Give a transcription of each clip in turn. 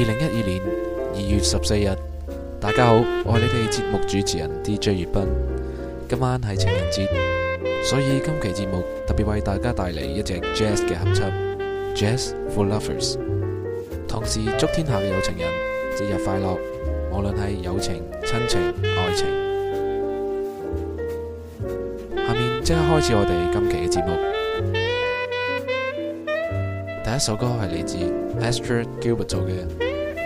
二零一二年二月十四日，大家好，我係你哋節目主持人 DJ 葉斌。今晚係情人節，所以今期節目特別為大家帶嚟一隻 Jazz 嘅合辑《Jazz for Lovers》，同時祝天下嘅有情人節日快樂，無論係友情、親情、愛情。下面即刻開始我哋今期嘅節目。第一首歌係嚟自 Astrid Gilbert 做嘅《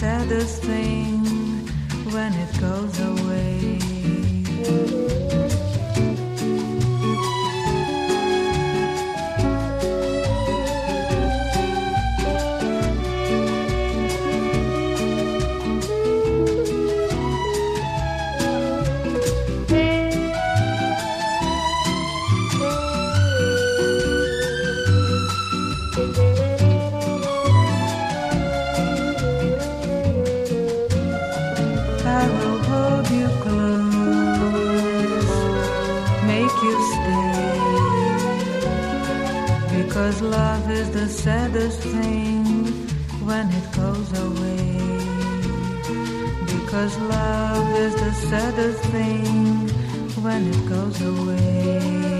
saddest thing when it goes away. Because love is the saddest thing when it goes away. Because love is the saddest thing when it goes away.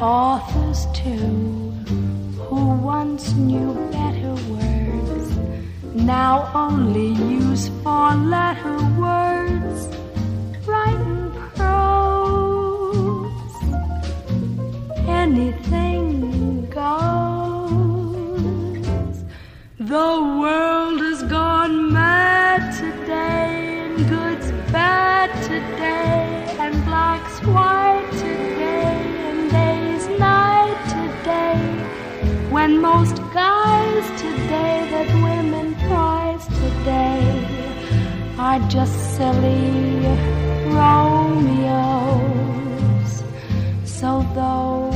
authors, too, who once knew better words. Now only use four letter words. Writing prose. Anything goes. The world has gone mad today and good's bad today and black's white when most guys today that women prize today are just silly Romeos. So though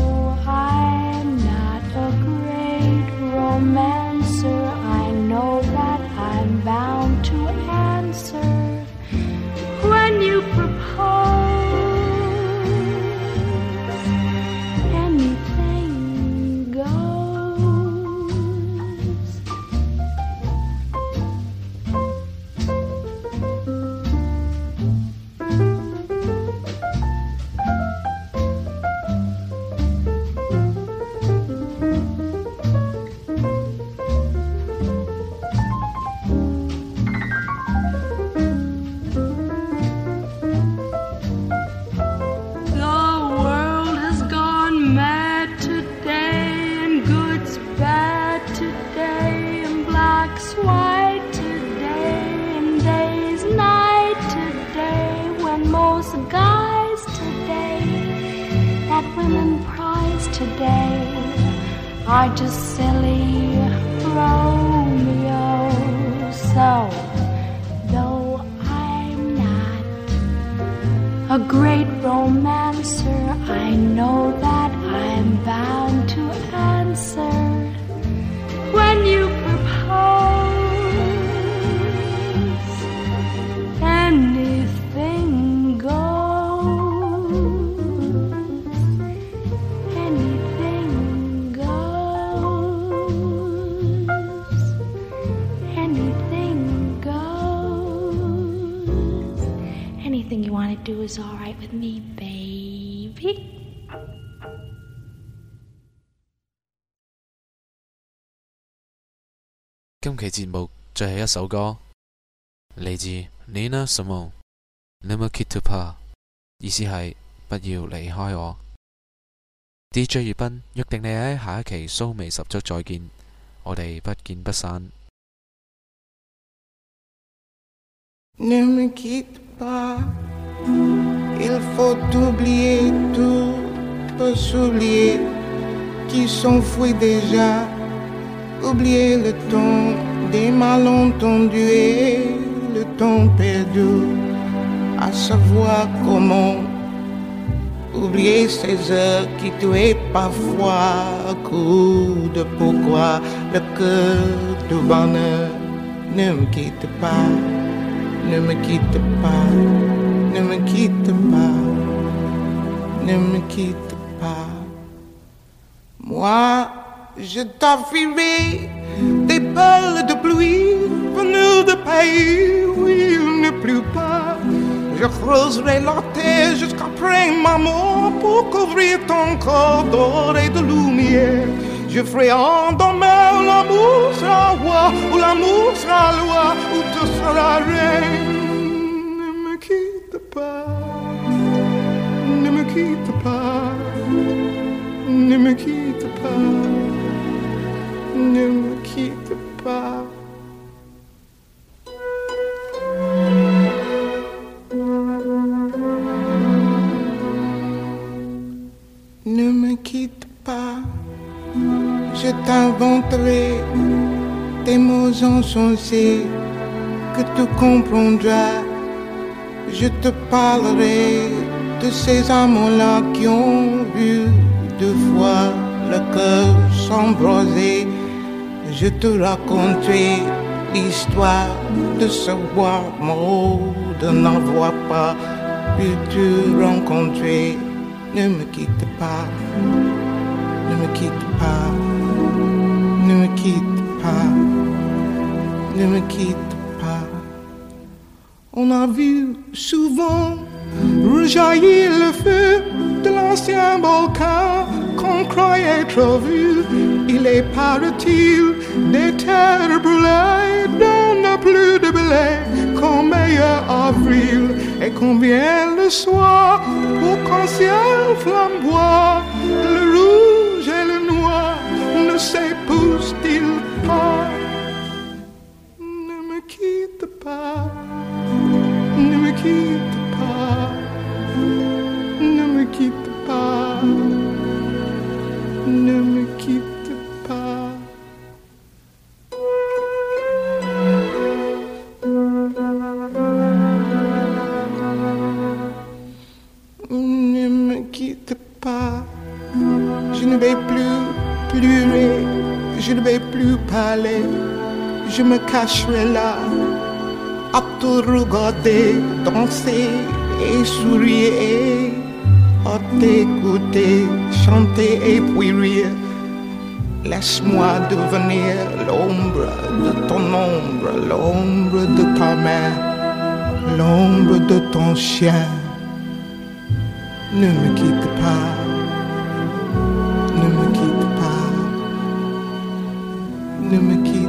are just silly Romeo. So, though I'm not a great romancer, I know that I'm bound to answer do is all right with me, baby. 今期节目最后一首歌，嚟自 Nina Simone n e m e Kid to Pa，意思係不要離開我。DJ 粵斌約定你喺下一期蘇眉十足再見，我哋不見不散。Ne me quitte pas, il faut oublier tout, s'oublier qui s'enfuit déjà, oublier le temps des malentendus et le temps perdu, à savoir comment oublier ces heures qui tuaient parfois, coup de pourquoi. Le cœur du bonheur ne me quitte pas. Ne me quitte pas, ne me quitte pas, ne me quitte pas. Moi, je t'offrirai des perles de pluie venues de pays où il ne pleut pas. Je creuserai la terre jusqu'après ma mort pour couvrir ton corps d'or et de lumière. Je ferai en demain l'amour sera roi, ou l'amour sera loi, ou tu seras reine. Quitte pas, ne me quitte pas, ne me quitte pas. Ne me quitte pas, je t'inventerai des mots insensés que tu comprendras. Je te parlerai de ces amants-là qui ont vu deux fois le cœur s'embraser. Je te raconterai l'histoire de ce bois mort, de n'avoir pas pu te rencontrer. Ne me quitte pas, ne me quitte pas, ne me quitte pas, ne me quitte pas. On a vu souvent rejaillir le feu de l'ancien volcan qu'on croyait trop vu. Il est, paraît-il, des terres brûlées plus de blé qu'en meilleur avril. Et combien le soir, pour qu'en ciel flamboie, le je me cacherai là à te regarder danser et sourire, à t'écouter chanter et puis rire. Laisse-moi devenir l'ombre de ton ombre, l'ombre de ta main, l'ombre de ton chien. Ne me quitte pas, Let me keep